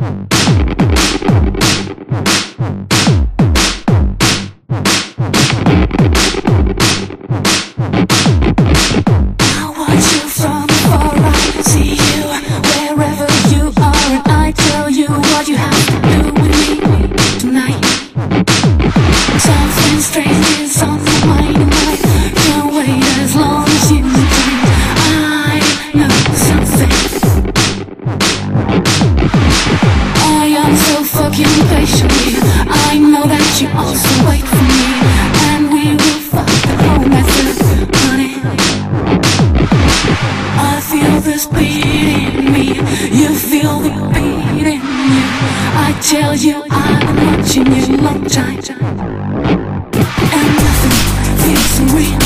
Hmm. you patiently. I know that you also wait for me, and we will fight the whole method, honey. I feel this beat in me, you feel the beat in you. I tell you, I've been watching you long time, and nothing feels real.